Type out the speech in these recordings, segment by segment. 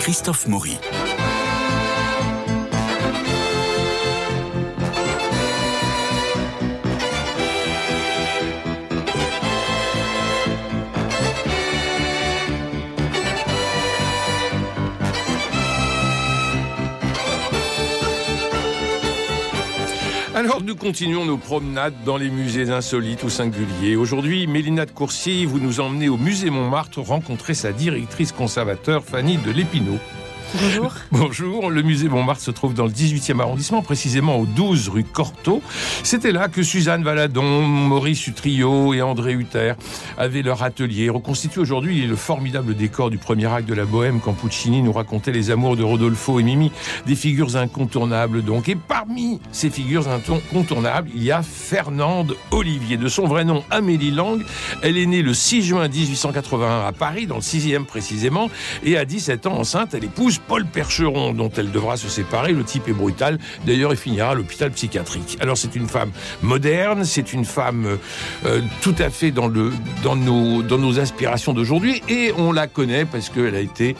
Christophe Maury. Alors nous continuons nos promenades dans les musées insolites ou singuliers. Aujourd'hui, Mélina de Coursier, vous nous emmenez au musée Montmartre rencontrer sa directrice conservateur Fanny de Lépineau. Bonjour. Bonjour. Le musée Montmartre se trouve dans le 18e arrondissement, précisément au 12 rue Cortot. C'était là que Suzanne Valadon, Maurice Utrio et André Hutter avaient leur atelier. Reconstitué aujourd'hui le formidable décor du premier acte de la Bohème quand Puccini nous racontait les amours de Rodolfo et Mimi. Des figures incontournables donc. Et parmi ces figures incontournables, il y a Fernande Olivier. De son vrai nom, Amélie Lang. Elle est née le 6 juin 1881 à Paris, dans le 6e précisément. Et à 17 ans enceinte, elle épouse Paul Percheron, dont elle devra se séparer. Le type est brutal. D'ailleurs, il finira à l'hôpital psychiatrique. Alors, c'est une femme moderne, c'est une femme euh, tout à fait dans, le, dans, nos, dans nos aspirations d'aujourd'hui. Et on la connaît parce qu'elle a été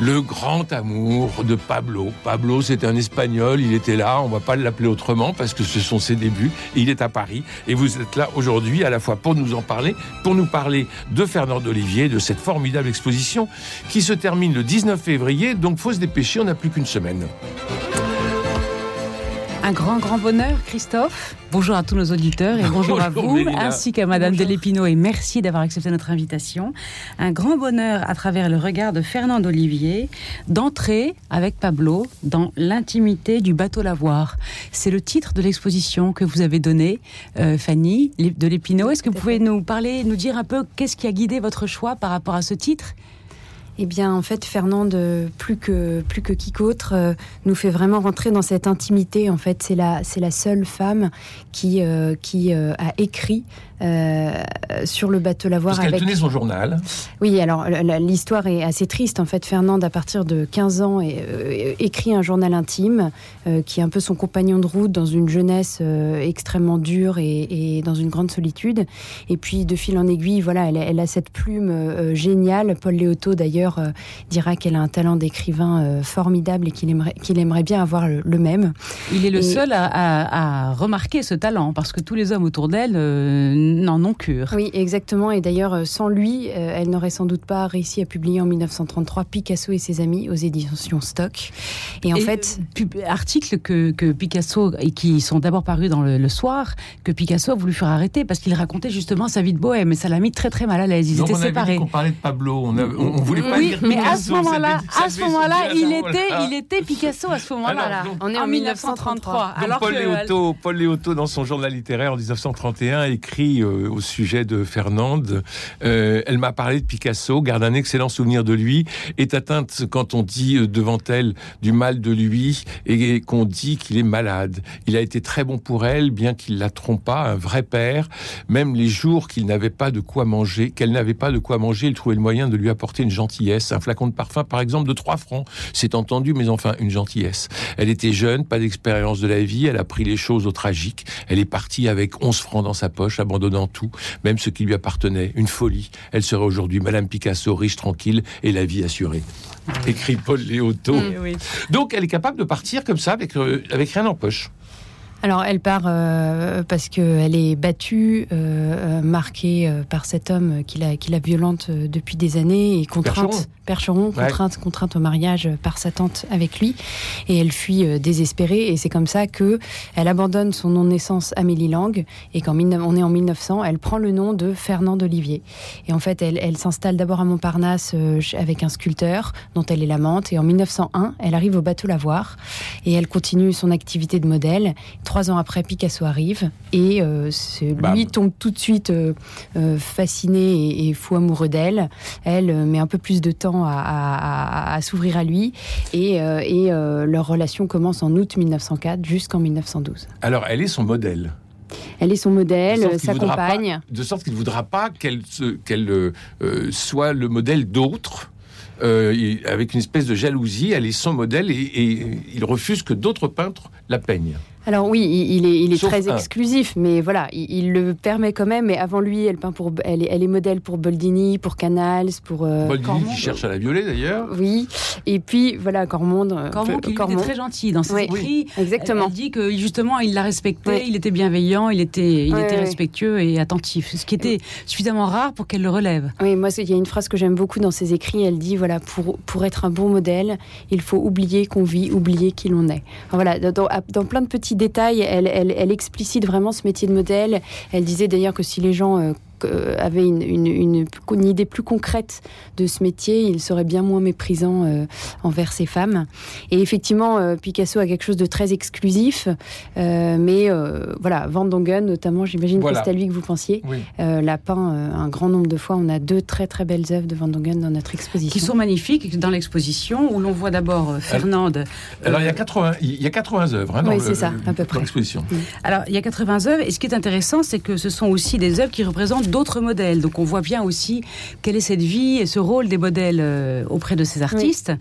le grand amour de Pablo. Pablo, c'est un espagnol, il était là, on va pas l'appeler autrement parce que ce sont ses débuts. Il est à Paris et vous êtes là aujourd'hui à la fois pour nous en parler, pour nous parler de Fernand Olivier, de cette formidable exposition qui se termine le 19 février, donc faut se dépêcher, on n'a plus qu'une semaine. Un grand, grand bonheur, Christophe. Bonjour à tous nos auditeurs et bonjour, à vous, ainsi qu'à Madame Delépino et merci d'avoir accepté notre invitation. Un grand bonheur à travers le regard de Fernand Olivier d'entrer avec Pablo dans l'intimité du bateau Lavoir. C'est le titre de l'exposition que vous avez donné, euh, Fanny de Lépino. Est-ce que vous pouvez nous parler, nous dire un peu qu'est-ce qui a guidé votre choix par rapport à ce titre eh bien, en fait, Fernande, plus que plus que quiconque, euh, nous fait vraiment rentrer dans cette intimité. En fait, c'est la c'est la seule femme qui euh, qui euh, a écrit euh, sur le bateau Lavoir. Parce qu'elle tenait son journal. Oui, alors l'histoire est assez triste. En fait, Fernande, à partir de 15 ans, euh, écrit un journal intime euh, qui est un peu son compagnon de route dans une jeunesse extrêmement dure et, dans une grande solitude. Et puis, de fil en aiguille, voilà, elle, a cette plume géniale. Paul Léoto, d'ailleurs, dira qu'elle a un talent d'écrivain formidable et qu'il aimerait, qu'il aimerait bien avoir le, même. Il est le seul à, à, remarquer ce talent parce que tous les hommes autour d'elle non, non cure. Oui, exactement. Et d'ailleurs, euh, sans lui, euh, elle n'aurait sans doute pas réussi à publier en 1933 Picasso et ses amis aux éditions Stock. Et en fait, articles que, que, Picasso et qui sont d'abord parus dans le, soir, que Picasso a voulu faire arrêter parce qu'il racontait justement sa vie de bohème. Et ça l'a mis très très mal à l'aise. Ils étaient séparés. on parlait de Pablo. On, on, voulait pas oui, dire mais Picasso, à ce moment-là, à ce moment-là, il était, il était Picasso à ce moment-là. On est en, 1933. Alors Paul, Léoto, Paul Léoto, dans son journal littéraire en 1931, écrit euh, au sujet de Fernande. Euh, elle m'a parlé de Picasso, garde un excellent souvenir de lui, est atteinte quand on dit euh, devant elle du mal de lui et qu'on dit qu'il est malade. Il a été très bon pour elle, bien qu'il la trompe pas, un vrai père. Même les jours qu'il n'avait pas de quoi manger, qu'elle n'avait pas de quoi manger, il trouvait le moyen de lui apporter une gentillesse, un flacon de parfum par exemple de 3 francs. C'est entendu, mais enfin une gentillesse. Elle était jeune, pas d'expérience de la vie, elle a pris les choses au tragique. Elle est partie avec 11 francs dans sa poche, abandonnant tout même ce qui lui appartenait, une folie. Elle serait aujourd'hui Madame Picasso, riche, tranquille et la vie assurée. Écrit Paul Léoto. Mm. Donc elle est capable de partir comme ça avec, euh, avec rien en poche. Alors elle part euh, parce qu'elle est battue, euh, marquée par cet homme qui la, qui la violente depuis des années et contrainte. Percheron, contrainte, contrainte au mariage par sa tante avec lui, et elle fuit euh, désespérée, et c'est comme ça que elle abandonne son nom de naissance Amélie Lang, et quand on est en 1900, elle prend le nom de Fernand Olivier. Et en fait, elle, elle s'installe d'abord à Montparnasse euh, avec un sculpteur dont elle est l'amante, et en 1901, elle arrive au bateau Lavoir, et elle continue son activité de modèle. Trois ans après, Picasso arrive, et euh, lui tombe tout de suite fasciné et, et fou amoureux d'elle. Elle met un peu plus de temps à, s'ouvrir à lui. Et, euh, euh, leur relation commence en août 1904 jusqu'en 1912. Alors, elle est son modèle elle est son modèle, sa compagne. de sorte qu'il ne voudra pas qu'elle euh, soit le modèle d'autres. avec une espèce de jalousie, elle est son modèle et, et il refuse que d'autres peintres la peignent. Alors oui, il, est, il est très exclusif, mais voilà, il, le permet quand même. Mais avant lui, elle peint pour, elle est, elle est modèle pour Boldini, pour Canals, pour euh, Boldini qui cherche à la violer d'ailleurs. Oui, et puis voilà Cormonde. Euh, Cormonde qui était très gentil dans ses écrits. Exactement. Elle, dit que justement il la respectait, il était bienveillant, il était, il était respectueux et attentif, ce qui était suffisamment rare pour qu'elle le relève. Oui, moi il y a une phrase que j'aime beaucoup dans ses écrits. Elle dit voilà pour pour être un bon modèle, il faut oublier qu'on vit, oublier qui l'on est. voilà, dans, dans plein de petits détail, elle, elle, explicite vraiment ce métier de modèle. Elle disait d'ailleurs que si les gens euh, euh, avait une, une, idée plus concrète de ce métier, il serait bien moins méprisant euh, envers ces femmes. Et effectivement, euh, Picasso a quelque chose de très exclusif, mais voilà, Van Dongen notamment, j'imagine que c'est à lui que vous pensiez, l'a peint un grand nombre de fois. On a deux très très belles œuvres de Van Dongen dans notre exposition. Qui sont magnifiques dans l'exposition, où l'on voit d'abord Fernande. Alors il y a 80, il y a 80 œuvres hein, dans, oui, c'est ça, à peu près. l'exposition. Alors il y a 80 œuvres, et ce qui est intéressant, c'est que ce sont aussi des œuvres qui représentent d'autres modèles. Donc on voit bien aussi quelle est cette vie et ce rôle des modèles euh, auprès de ces artistes.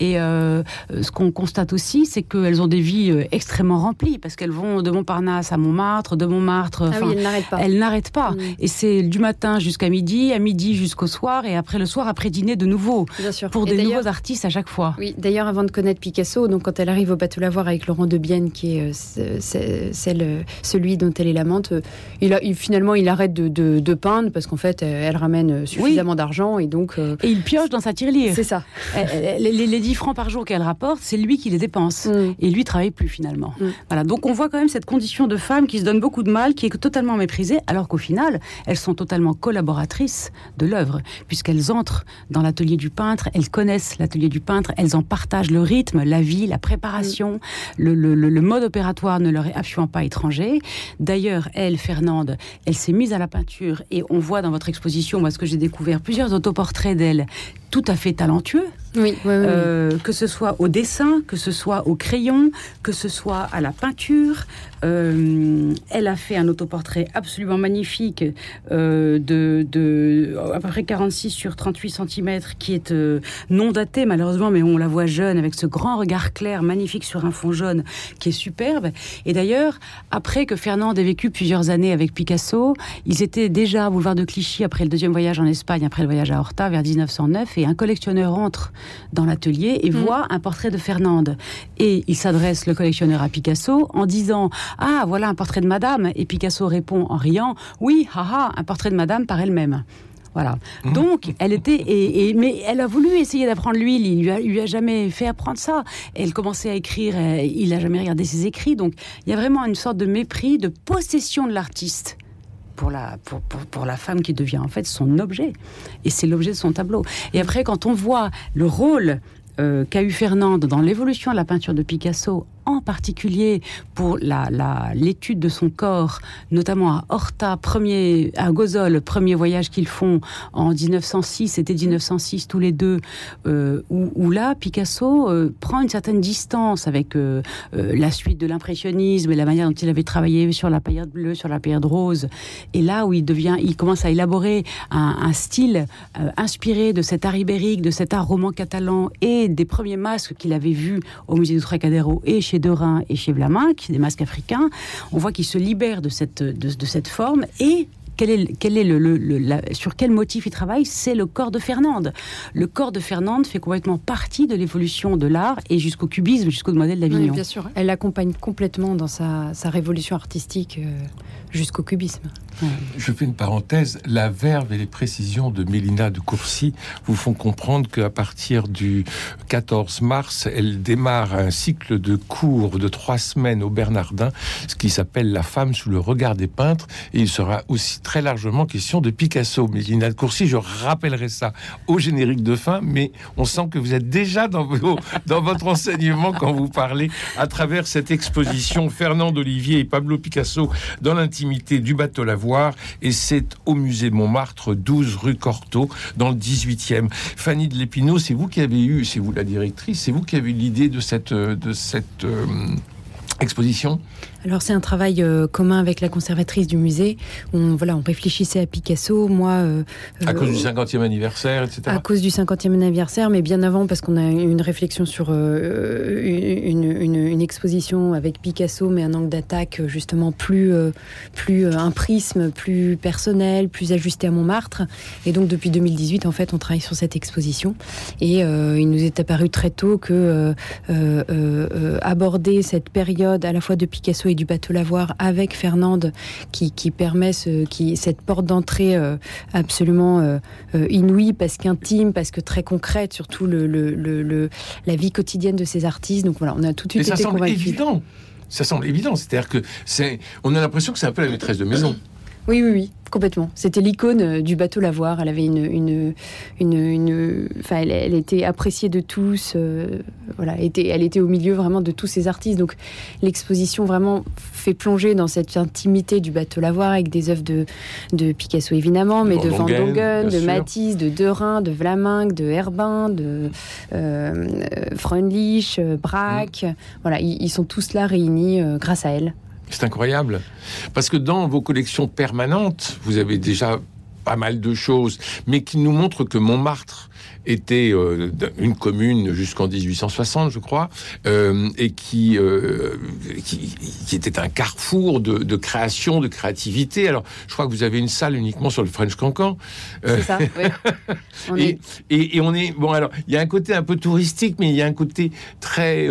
Et euh, ce qu'on constate aussi, c'est qu'elles ont des vies euh, extrêmement remplies parce qu'elles vont de Montparnasse à Montmartre, de Montmartre. Ah oui, elles n'arrêtent pas. Elles n'arrêtent pas. Mm. Et c'est du matin jusqu'à midi, à midi jusqu'au soir, et après le soir, après dîner de nouveau. Bien sûr. Pour des nouveaux artistes à chaque fois. Oui, d'ailleurs, avant de connaître Picasso, donc quand elle arrive au bateau Lavoir avec Laurent de Bienne, qui est, celle, celui dont elle est l'amante, il a, finalement, il arrête de, de peindre parce qu'en fait, euh, elle ramène suffisamment d'argent et donc. Euh, et il pioche dans sa tirelire. C'est ça. les, les, 10 francs par jour qu'elle rapporte, c'est lui qui les dépense. Mm. Et lui travaille plus finalement. Mm. Voilà. Donc on voit quand même cette condition de femme qui se donne beaucoup de mal, qui est totalement méprisée, alors qu'au final, elles sont totalement collaboratrices de l'œuvre, puisqu'elles entrent dans l'atelier du peintre, elles connaissent l'atelier du peintre, elles en partagent le rythme, la vie, la préparation, mm. le, le, le, mode opératoire ne leur est absolument pas étranger. D'ailleurs, elle, Fernande, elle s'est mise à la peinture et on voit dans votre exposition, moi, ce que j'ai découvert, plusieurs autoportraits d'elle tout à fait talentueux. Oui, euh, que ce soit au dessin, que ce soit au crayon, que ce soit à la peinture. Euh, elle a fait un autoportrait absolument magnifique euh, de, de, à peu près 46 sur 38 cm qui est non daté malheureusement, mais on la voit jeune avec ce grand regard clair magnifique sur un fond jaune qui est superbe. Et d'ailleurs, après que Fernand ait vécu plusieurs années avec Picasso, ils étaient déjà à Boulevard de Clichy après le deuxième voyage en Espagne, après le voyage à Horta vers 1909 et un collectionneur entre dans l'atelier et mm. voit un portrait de Fernande. Et il s'adresse, le collectionneur, à Picasso en disant Ah, voilà un portrait de madame. Et Picasso répond en riant Oui, haha, un portrait de madame par elle-même. Voilà. Mm. Donc, elle était, et, mais elle a voulu essayer d'apprendre l'huile. Il lui a, lui a jamais fait apprendre ça. Elle commençait à écrire. Il n'a jamais regardé ses écrits. Donc, il y a vraiment une sorte de mépris, de possession de l'artiste pour la, pour, pour, la femme qui devient en fait son objet. Et c'est l'objet de son tableau. Et après, quand on voit le rôle euh, qu'a eu Fernande dans l'évolution de la peinture de Picasso en particulier pour l'étude de son corps, notamment à Horta, premier, à Gozol, premier voyage qu'ils font en 1906, c'était 1906 tous les deux, euh, où, là, Picasso euh, prend une certaine distance avec euh, la suite de l'impressionnisme et la manière dont il avait travaillé sur la paillade bleue, sur la paillade rose, et là où il devient, il commence à élaborer un, style inspiré de cet art ibérique, de cet art roman catalan et des premiers masques qu'il avait vus au musée du Trocadéro et chez chez Derain et chez Vlamin, qui sont des masques africains, on voit qu'ils se libèrent de cette, de, cette forme et quel est, quel est le, sur quel motif il travaille C'est le corps de Fernande. Le corps de Fernande fait complètement partie de l'évolution de l'art et jusqu'au cubisme, jusqu'au modèle d'Avignon. Oui, bien sûr, elle l'accompagne complètement dans sa, sa révolution artistique euh, jusqu'au cubisme. Je fais une parenthèse. La verve et les précisions de Mélina de Courcy vous font comprendre qu'à partir du 14 mars, elle démarre un cycle de cours de trois semaines au Bernardin, ce qui s'appelle La femme sous le regard des peintres. Et il sera aussi très largement question de Picasso. Mélina de Courcy, je rappellerai ça au générique de fin, mais on sent que vous êtes déjà dans, votre enseignement quand vous parlez à travers cette exposition Fernand Olivier et Pablo Picasso dans l'intimité du bateau Et c'est au musée Montmartre, 12 rue Cortot, dans le 18e. Fanny de Lépinot, c'est vous qui avez eu, c'est vous la directrice, c'est vous qui avez eu l'idée de cette, cette euh, exposition? Alors c'est un travail euh, commun avec la conservatrice du musée. On, voilà, on réfléchissait à Picasso, moi... Euh, à cause du 50e anniversaire, etc. À cause du 50e anniversaire, mais bien avant, parce qu'on a eu une réflexion sur une, une, exposition avec Picasso, mais un angle d'attaque justement plus, plus un prisme, plus personnel, plus ajusté à Montmartre. Et donc depuis 2018, en fait, on travaille sur cette exposition. Et il nous est apparu très tôt que aborder cette période à la fois de Picasso du bateau Lavoir avec Fernande qui, permet ce, qui, cette porte d'entrée euh, absolument euh, euh, inouïe parce qu'intime, parce que très concrète, surtout le, le, la vie quotidienne de ces artistes. Donc voilà, on a tout de suite ça semble évident. Ça semble évident. C'est-à-dire que c'est, on a l'impression que c'est un peu la maîtresse de maison. Oui, oui, oui. Complètement. C'était l'icône euh, du bateau Lavoir. Elle avait une, une, une, enfin, elle, était appréciée de tous. Euh, voilà, était, elle était au milieu vraiment de tous ces artistes. Donc, l'exposition vraiment fait plonger dans cette intimité du bateau Lavoir avec des œuvres de, de Picasso évidemment, mais de Van Dongen, de Matisse, de Derain, de Vlaminck, de Herbin, de euh, Freundlich, Braque. Mm. Voilà, ils, sont tous là réunis grâce à elle. C'est incroyable. Parce que dans vos collections permanentes, vous avez déjà pas mal de choses, mais qui nous montrent que Montmartre était euh, une commune jusqu'en 1860, je crois, euh, et qui, euh, qui, qui, était un carrefour de, de, création, de créativité. Alors, je crois que vous avez une salle uniquement sur le French Cancan. C'est ça, oui. et, et, et, on est bon. Alors, il y a un côté un peu touristique, mais il y a un côté très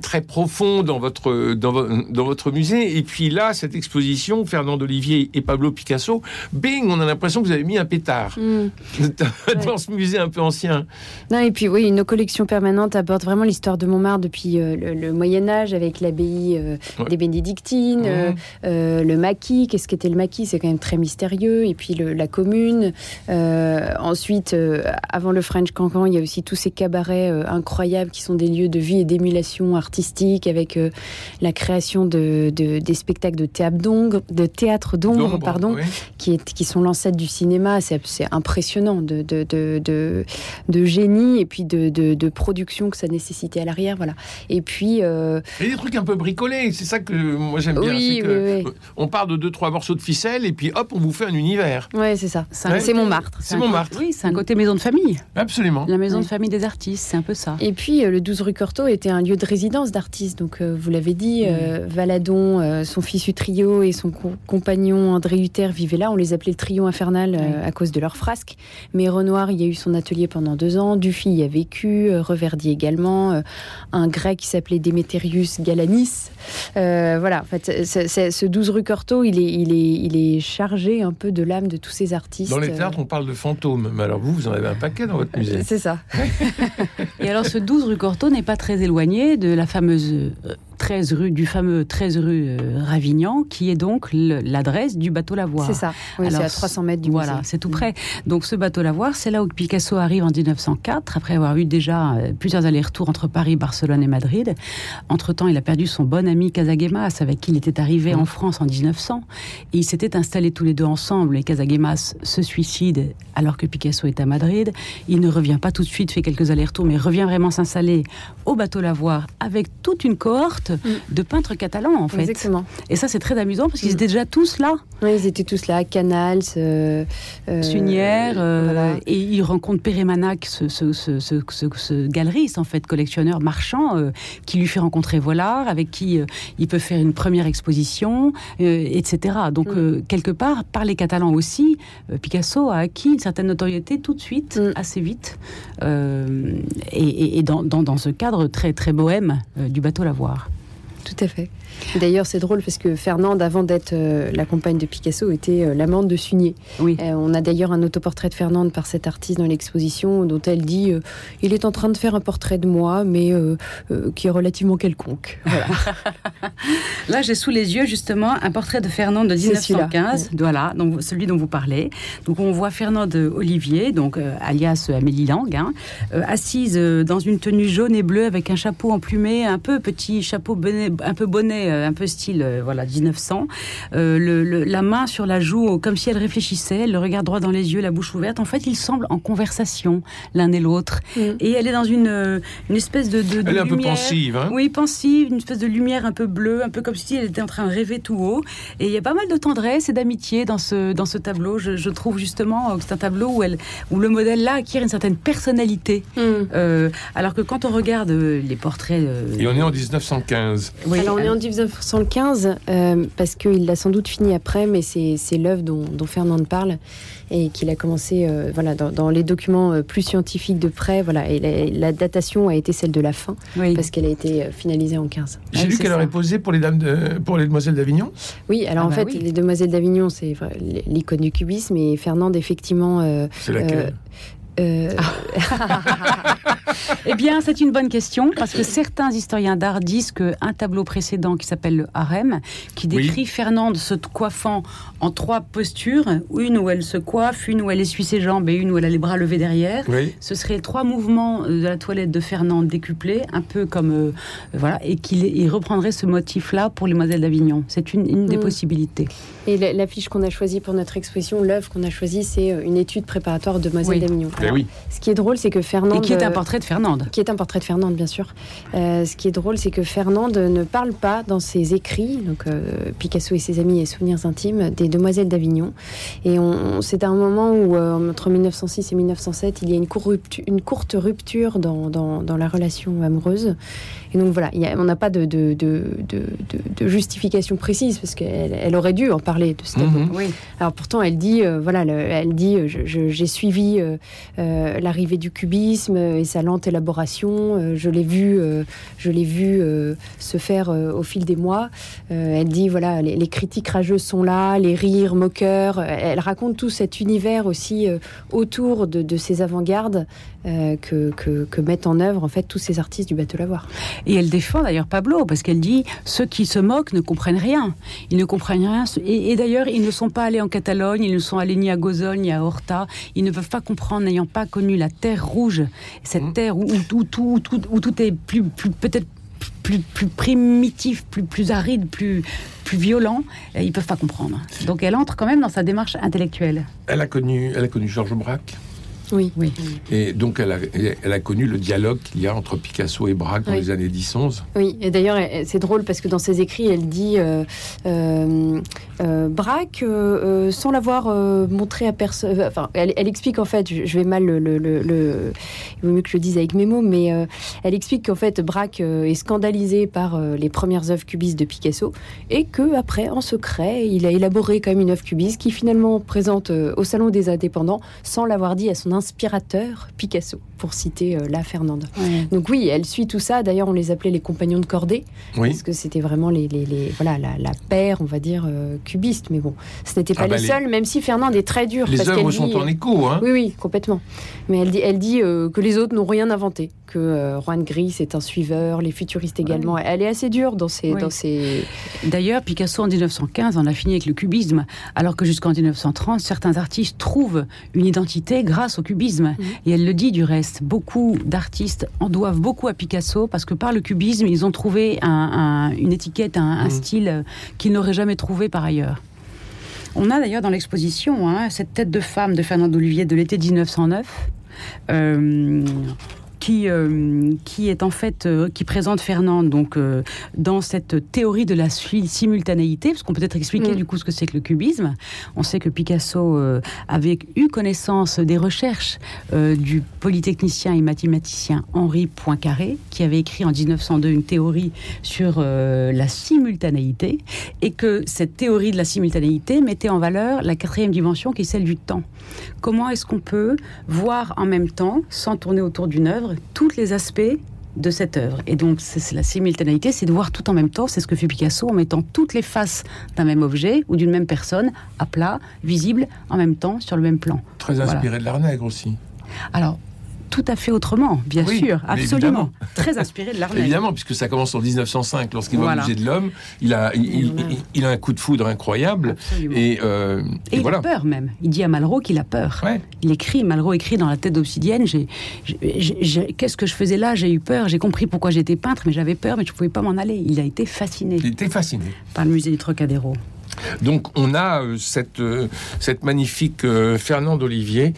très profond dans votre dans, dans, votre musée. Et puis là, cette exposition, Fernand Olivier et Pablo Picasso, bing, on a l'impression que vous avez mis un pétard mm. dans ce musée un peu ancien. Non, et puis oui, nos collections permanentes abordent vraiment l'histoire de Montmartre depuis euh, le, Moyen Âge avec l'abbaye euh, des Bénédictines, mmh. euh, le maquis. Qu'est-ce qu'était le maquis? C'est quand même très mystérieux. Et puis la commune. ensuite, avant le French Cancan, il y a aussi tous ces cabarets incroyables qui sont des lieux de vie et d'émulation artistique avec la création de, des spectacles de théâtre d'ombre, de théâtre d'ombre, pardon, qui, est, qui sont l'ancêtre du cinéma. C'est impressionnant de, de, de de, génie et puis de, production que ça nécessitait à l'arrière. Voilà. Et puis. Euh... Et des trucs un peu bricolés, c'est ça que moi j'aime bien. Oui, On part de deux, trois morceaux de ficelle et puis hop, on vous fait un univers. Oui, c'est ça. C'est Montmartre. C'est Montmartre. Oui, c'est un côté maison de famille. Absolument. La maison de famille des artistes, c'est un peu ça. Et puis, euh, le 12 rue Cortot était un lieu de résidence d'artistes. Donc, euh, vous l'avez dit, euh, Valadon, son fils Utrio et son compagnon André Luther vivaient là. On les appelait le trio infernal à cause de leurs frasques. Mais Renoir, il y a eu son atelier pendant deux ans. Dufy y a vécu, euh, Reverdy également, euh, un grec qui s'appelait Demeterius Galanis. Euh, voilà, en fait, ce 12 rue Cortot, il est, il, est, il est chargé un peu de l'âme de tous ces artistes. Dans les théâtres, on parle de fantômes, mais alors vous, vous en avez un paquet dans votre musée. C'est ça. Et alors, ce 12 rue Cortot n'est pas très éloigné de la fameuse 13 rue, du fameux 13 rue euh, Ravignan, qui est donc l'adresse du bateau Lavoir. C'est ça, oui, c'est à 300 mètres du Voilà, c'est tout près. Donc ce bateau Lavoir, c'est là où Picasso arrive en 1904, après avoir eu déjà euh, plusieurs allers-retours entre Paris, Barcelone et Madrid. Entre-temps, il a perdu son bon ami Casagemas, avec qui il était arrivé en France en 1900. Et ils s'étaient installés tous les deux ensemble, et Casagemas se suicide alors que Picasso est à Madrid. Il ne revient pas tout de suite, fait quelques allers-retours, mais revient vraiment s'installer au bateau Lavoir avec toute une cohorte Mm. de peintres catalans, en fait. Exactement. Et ça, c'est très amusant parce qu'ils mm. étaient déjà tous là. Oui, ils étaient tous là, Canals, euh, euh Sunière, euh, et ils rencontrent Pérémanac, ce, ce, ce, ce, galeriste, en fait, collectionneur marchand, euh, qui lui fait rencontrer Vollard, avec qui il peut faire une première exposition, etc. Donc, mm. quelque part, par les Catalans aussi, Picasso a acquis une certaine notoriété tout de suite, assez vite, et, et dans, dans, dans, ce cadre très, très bohème du bateau Lavoir. Tout à fait. D'ailleurs, c'est drôle parce que Fernande, avant d'être euh, la compagne de Picasso, était euh, l'amante de Sunier. Oui. Euh, on a d'ailleurs un autoportrait de Fernande par cet artiste dans l'exposition, dont elle dit Il est en train de faire un portrait de moi, mais qui est relativement quelconque. Voilà. Là, j'ai sous les yeux justement un portrait de Fernande de 1915, voilà, donc celui dont vous parlez. Donc, on voit Fernande Olivier, donc alias Amélie Lang, hein, assise dans une tenue jaune et bleue avec un chapeau emplumé, un peu petit chapeau bonnet, un peu bonnet nez un peu style voilà 1900, le, la main sur la joue comme si elle réfléchissait, le regard droit dans les yeux, la bouche ouverte. En fait, ils semblent en conversation l'un et l'autre. Mm. Et elle est dans une, une espèce de, de, Elle est un peu pensive. Hein oui, pensive, une espèce de lumière un peu bleue, un peu comme si elle était en train de rêver tout haut. Et il y a pas mal de tendresse et d'amitié dans ce, dans ce tableau. Je, trouve justement que c'est un tableau où, elle, où le modèle-là acquiert une certaine personnalité. Mm. Euh, alors que quand on regarde les portraits... Et on est en 1915. Oui, alors on est en 1915 euh, parce qu'il l'a sans doute fini après, mais c'est l'œuvre dont, dont Fernande parle et qu'il a commencé euh, voilà, dans, les documents euh, plus scientifiques de près. Voilà, et la, datation a été celle de la fin, parce qu'elle a été euh, finalisée en 15. J'ai lu qu'elle aurait posé pour les, dames de, pour les demoiselles d'Avignon. Oui, alors ah en bah fait, les demoiselles d'Avignon, c'est l'icône du cubisme, et Fernande, effectivement... c'est laquelle? eh bien, c'est une bonne question parce que certains historiens d'art disent qu'un tableau précédent qui s'appelle le harem, qui décrit Fernande se coiffant en trois postures, une où elle se coiffe, une où elle essuie ses jambes et une où elle a les bras levés derrière, ce serait trois mouvements de la toilette de Fernande décuplés, un peu comme euh, voilà, et qu'il reprendrait ce motif-là pour les Demoiselles d'Avignon. C'est une, des mm. possibilités. Et l'affiche qu'on a choisie pour notre exposition, l'œuvre qu'on a choisie, c'est euh, une étude préparatoire de Demoiselles d'Avignon. Ben oui. Ce qui est drôle, c'est que Fernande. Et qui est un portrait de Fernande. Qui est un portrait de Fernande, bien sûr. Euh, ce qui est drôle, c'est que Fernande ne parle pas dans ses écrits, donc euh, Picasso et ses amis et souvenirs intimes, des Demoiselles d'Avignon. Et c'est un moment où, euh, entre 1906 et 1907, il y a une, une courte rupture dans, dans, dans, la relation amoureuse. Et donc voilà, on n'a pas de, de, de, de, justification précise parce qu'elle elle aurait dû en parler de ce tableau. Mhm. Oui. Alors pourtant, elle dit, voilà, elle dit, j'ai suivi euh, l'arrivée du cubisme et sa lente élaboration. Euh, je l'ai vu, euh, je l'ai vu se faire au fil des mois. elle dit voilà, les, critiques rageuses sont là, les rires moqueurs. Elle raconte tout cet univers aussi autour de, ces avant-gardes que, que, mettent en œuvre en fait tous ces artistes du bateau lavoir. Et elle défend d'ailleurs Pablo parce qu'elle dit ceux qui se moquent ne comprennent rien. Ils ne comprennent rien. Et, et d'ailleurs, ils ne sont pas allés en Catalogne, ils ne sont allés ni à Gozol ni à Horta. Ils ne peuvent pas comprendre n'ayant pas connu la terre rouge, cette mmh. terre où, où, tout, où, tout est plus, plus peut-être plus, plus, primitif, plus, plus aride, plus, plus violent, ils ne peuvent pas comprendre. Donc elle entre quand même dans sa démarche intellectuelle. Elle a connu, elle a connu Georges Braque oui. oui. Et donc, elle a, elle a connu le dialogue qu'il y a entre Picasso et Braque dans les années 10-11. Oui, et d'ailleurs, c'est drôle parce que dans ses écrits, elle dit euh, euh, euh Braque, euh, sans l'avoir montré à personne. Enfin, elle, explique en fait, je, vais mal le, le, le, Il vaut mieux que je le dise avec mes mots, mais elle explique qu'en fait, Braque est scandalisé par les premières œuvres cubistes de Picasso et que après, en secret, il a élaboré quand même une œuvre cubiste qui finalement présente au Salon des Indépendants sans l'avoir dit à son inspirateur Picasso, pour citer euh, la Fernande. Donc oui, elle suit tout ça. D'ailleurs, on les appelait les compagnons de cordée, parce que c'était vraiment les, les, voilà, la, la, paire, on va dire, euh, cubiste. Mais bon, ce n'était pas ah bah les, seuls, même si Fernande est très dure. Les œuvres sont en écho. Hein oui, oui, complètement. Mais elle dit, elle dit euh, que les autres n'ont rien inventé, que Juan Gris est un suiveur, les futuristes également. Elle est assez dure dans ses... Dans ses... D'ailleurs, Picasso en 1915 en a fini avec le cubisme, alors que jusqu'en 1930, certains artistes trouvent une identité grâce au cubisme cubisme. Mhm. Et elle le dit du reste. Beaucoup d'artistes en doivent beaucoup à Picasso parce que par le cubisme, ils ont trouvé une étiquette, un, mhm. style euh, qu'ils n'auraient jamais trouvé par ailleurs. On a d'ailleurs dans l'exposition hein, cette tête de femme de Fernand Olivier de l'été 1909 qui, euh, qui est en fait, euh, qui présente Fernande donc, euh, dans cette théorie de la simultanéité, parce qu'on peut être expliquer mm. du coup ce que c'est que le cubisme. On sait que Picasso avait eu connaissance des recherches du polytechnicien et mathématicien Henri Poincaré, qui avait écrit en 1902 une théorie sur la simultanéité, et que cette théorie de la simultanéité mettait en valeur la quatrième dimension qui est celle du temps. Comment est-ce qu'on peut voir en même temps, sans tourner autour d'une œuvre, tous les aspects de cette œuvre. Et donc, c'est la simultanéité, c'est de voir tout en même temps. C'est ce que fait Picasso en mettant toutes les faces d'un même objet ou d'une même personne à plat, visible, en même temps, sur le même plan. Très inspiré de l'Arnègre aussi. Alors, tout à fait autrement, bien sûr, absolument. Très inspiré de l'art Évidemment, puisque ça commence en 1905, lorsqu'il va au musée de l'homme, il a, il, a un coup de foudre incroyable. Et, euh, et, il a peur même. Il dit à Malraux qu'il a peur. Il écrit, Malraux écrit dans La tête d'obsidienne, qu'est-ce que je faisais là? J'ai eu peur, j'ai compris pourquoi j'étais peintre, mais j'avais peur, mais je ne pouvais pas m'en aller. Il a été fasciné. Il était fasciné. Par le musée du Trocadéro. Donc on a euh, cette, euh, cette magnifique Fernand Olivier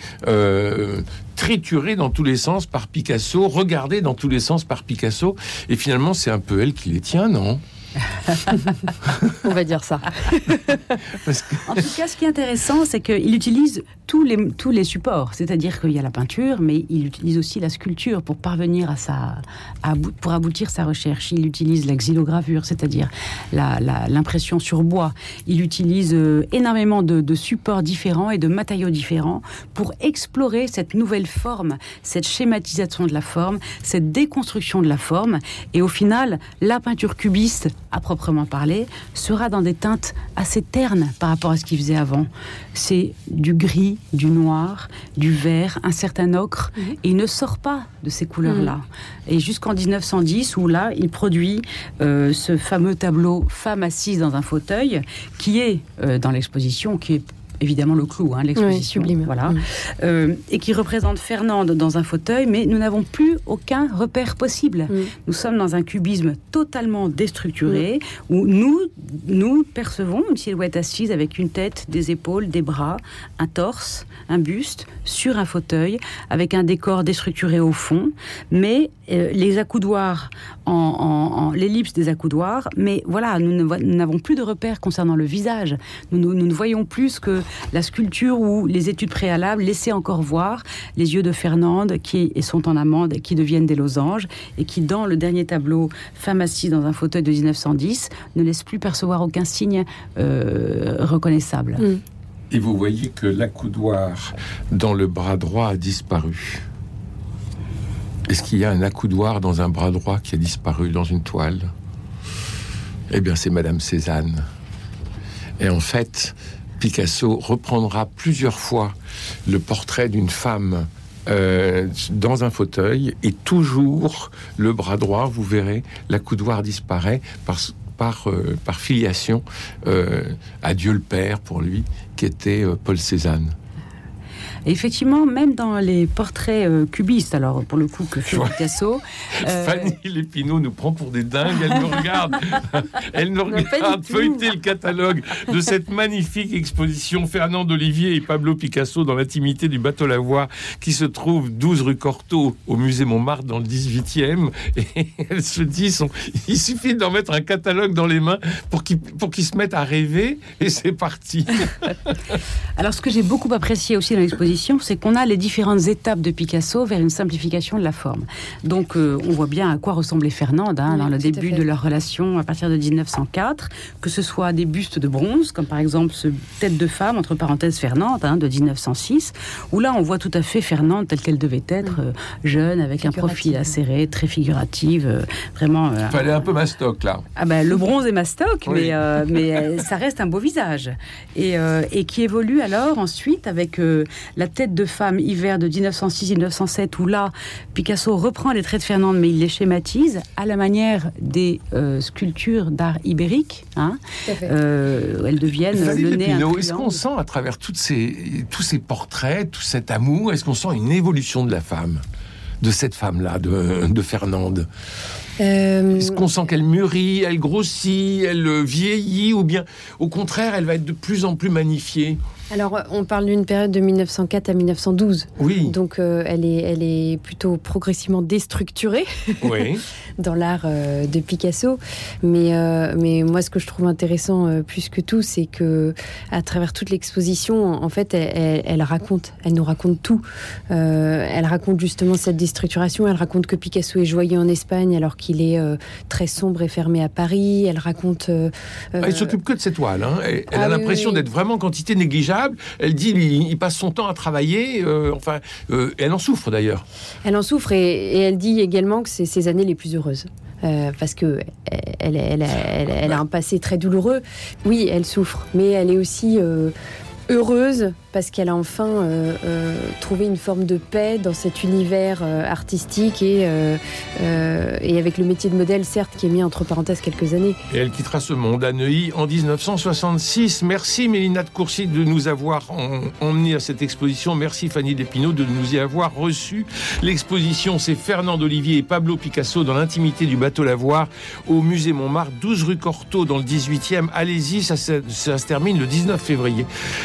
triturée dans tous les sens par Picasso, regardée dans tous les sens par Picasso, et finalement c'est un peu elle qui les tient, non? On va dire ça. En tout cas, ce qui est intéressant, c'est qu'il utilise tous les, tous les supports. C'est-à-dire qu'il y a la peinture, mais il utilise aussi la sculpture pour parvenir à sa, pour aboutir sa recherche. Il utilise la xylogravure, c'est-à-dire l'impression sur bois. Il utilise euh, énormément de, de, supports différents et de matériaux différents pour explorer cette nouvelle forme, cette schématisation de la forme, cette déconstruction de la forme. Et au final, la peinture cubiste à proprement parler, sera dans des teintes assez ternes par rapport à ce qu'il faisait avant. C'est du gris, du noir, du vert, un certain ocre, et il ne sort pas de ces couleurs-là. Mhm. Et jusqu'en 1910, où là, il produit euh, ce fameux tableau Femme assise dans un fauteuil, qui est euh, dans l'exposition, qui est évidemment le clou, hein, l'exposition, voilà, mm. euh, et qui représente Fernande dans un fauteuil, mais nous n'avons plus aucun repère possible. Mm. Nous sommes dans un cubisme totalement déstructuré, mm. où nous, nous percevons une silhouette assise avec une tête, des épaules, des bras, un torse, un buste, sur un fauteuil, avec un décor déstructuré au fond, mais euh, les accoudoirs, en, l'ellipse des accoudoirs, mais voilà, nous n'avons plus de repères concernant le visage. Nous, nous, ne voyons plus que la sculpture ou les études préalables laissaient encore voir les yeux de Fernande qui sont en amande, qui deviennent des losanges, et qui, dans le dernier tableau, Femme assise dans un fauteuil de 1910, ne laisse plus percevoir aucun signe euh, reconnaissable. Mm. Et vous voyez que l'accoudoir dans le bras droit a disparu. Est-ce qu'il y a un accoudoir dans un bras droit qui a disparu dans une toile? Eh bien, c'est Madame Cézanne. Et en fait, Picasso reprendra plusieurs fois le portrait d'une femme euh, dans un fauteuil et toujours le bras droit, vous verrez, l'accoudoir disparaît par, euh, filiation euh, à Dieu le Père pour lui, qui était Paul Cézanne effectivement, même dans les portraits euh, cubistes, alors pour le coup que fait Picasso. Euh... Fanny Lépinaud nous prend pour des dingues, elle nous regarde, elle nous regarde feuilleter le catalogue de cette magnifique exposition Fernand Olivier et Pablo Picasso dans l'intimité du bateau Lavoie qui se trouve 12 rue Cortot au musée Montmartre dans le 18e. Et elle se dit, il suffit d'en mettre un catalogue dans les mains pour qu'ils se mettent à rêver et c'est parti. Alors ce que j'ai beaucoup apprécié aussi dans l'exposition, c'est qu'on a les différentes étapes de Picasso vers une simplification de la forme. Donc, euh, on voit bien à quoi ressemblait Fernande hein, dans le début de leur relation à partir de 1904, que ce soit des bustes de bronze, comme par exemple ce tête de femme, entre parenthèses Fernande, hein, de 1906, où là, on voit tout à fait Fernande telle qu'elle devait être, euh, jeune, avec un profil acéré, très figurative, euh, vraiment. Il fallait un peu mastoc, là. Ah ben, le bronze est mastoc, mais, mais ça reste un beau visage. Et, et qui évolue alors ensuite avec la la tête de femme hiver de 1906-1907, où là, Picasso reprend les traits de Fernande, mais il les schématise à la manière des euh, sculptures d'art ibérique. Hein. Euh, elles deviennent le nez Est-ce qu'on sent à travers toutes ces, tous ces portraits, tout cet amour, est-ce qu'on sent une évolution de la femme, de cette femme-là, de, de Fernande? Euh, Est-ce qu'on sent qu'elle mûrit, elle grossit, elle vieillit, ou bien au contraire, elle va être de plus en plus magnifiée? Alors, on parle d'une période de 1904 à 1912. Oui. Donc, euh, elle, est, elle est plutôt progressivement déstructurée dans l'art euh, de Picasso. Mais, euh, mais moi, ce que je trouve intéressant plus que tout, c'est que à travers toute l'exposition, en fait, elle, raconte, elle nous raconte tout. elle raconte justement cette déstructuration. Elle raconte que Picasso est joyeux en Espagne alors qu'il est très sombre et fermé à Paris. Elle raconte. elle s'occupe que de cette toile. Hein. Elle, a ah l'impression d'être vraiment quantité négligeable elle dit il, passe son temps à travailler. Euh, enfin, euh, elle en souffre d'ailleurs. Elle en souffre et, elle dit également que c'est ses années les plus heureuses. Euh, parce que elle, elle, a un passé très douloureux. Oui, elle souffre, mais elle est aussi heureuse parce qu'elle a enfin euh, euh, trouvé une forme de paix dans cet univers euh, artistique et, et avec le métier de modèle, certes, qui est mis entre parenthèses quelques années. Et elle quittera ce monde à Neuilly en 1966. Merci Mélina de Courcy de nous avoir emmené à cette exposition. Merci Fanny Despinaud de nous y avoir reçu. L'exposition, c'est Fernand Olivier et Pablo Picasso dans l'intimité du bateau Lavoir au musée Montmartre, 12 rue Cortot dans le 18e. Allez-y, ça se termine le 19 février.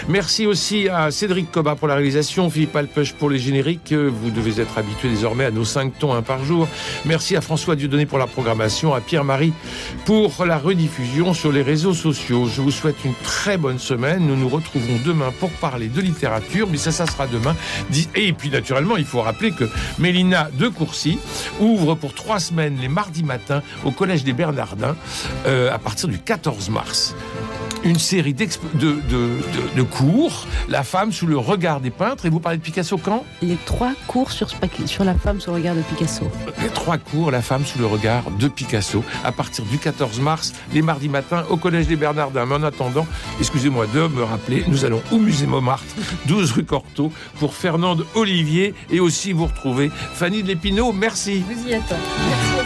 Merci aussi à Cédric Coba pour la réalisation, Philippe Alpech pour les génériques. Vous devez être habitué désormais à nos 5 tons un par jour. Merci à François Dieudonné pour la programmation, à Pierre-Marie pour la rediffusion sur les réseaux sociaux. Je vous souhaite une très bonne semaine. Nous nous retrouvons demain pour parler de littérature, mais ça, ça sera demain. Et puis, naturellement, il faut rappeler que Mélina de Courcy ouvre pour trois semaines les mardis matins au Collège des Bernardins euh, à partir du 14 mars une série de, de, de, cours, La femme sous le regard des peintres. Et vous parlez de Picasso quand? Les trois cours sur, sur la femme sous le regard de Picasso. Les trois cours, La femme sous le regard de Picasso, à partir du 14 mars, les mardis matins, au Collège des Bernardins. Mais en attendant, excusez-moi de me rappeler, nous allons au musée Montmartre, 12 rue Cortot, pour Fernande Olivier et aussi vous retrouver Fanny de Merci. Vous y attends. Merci.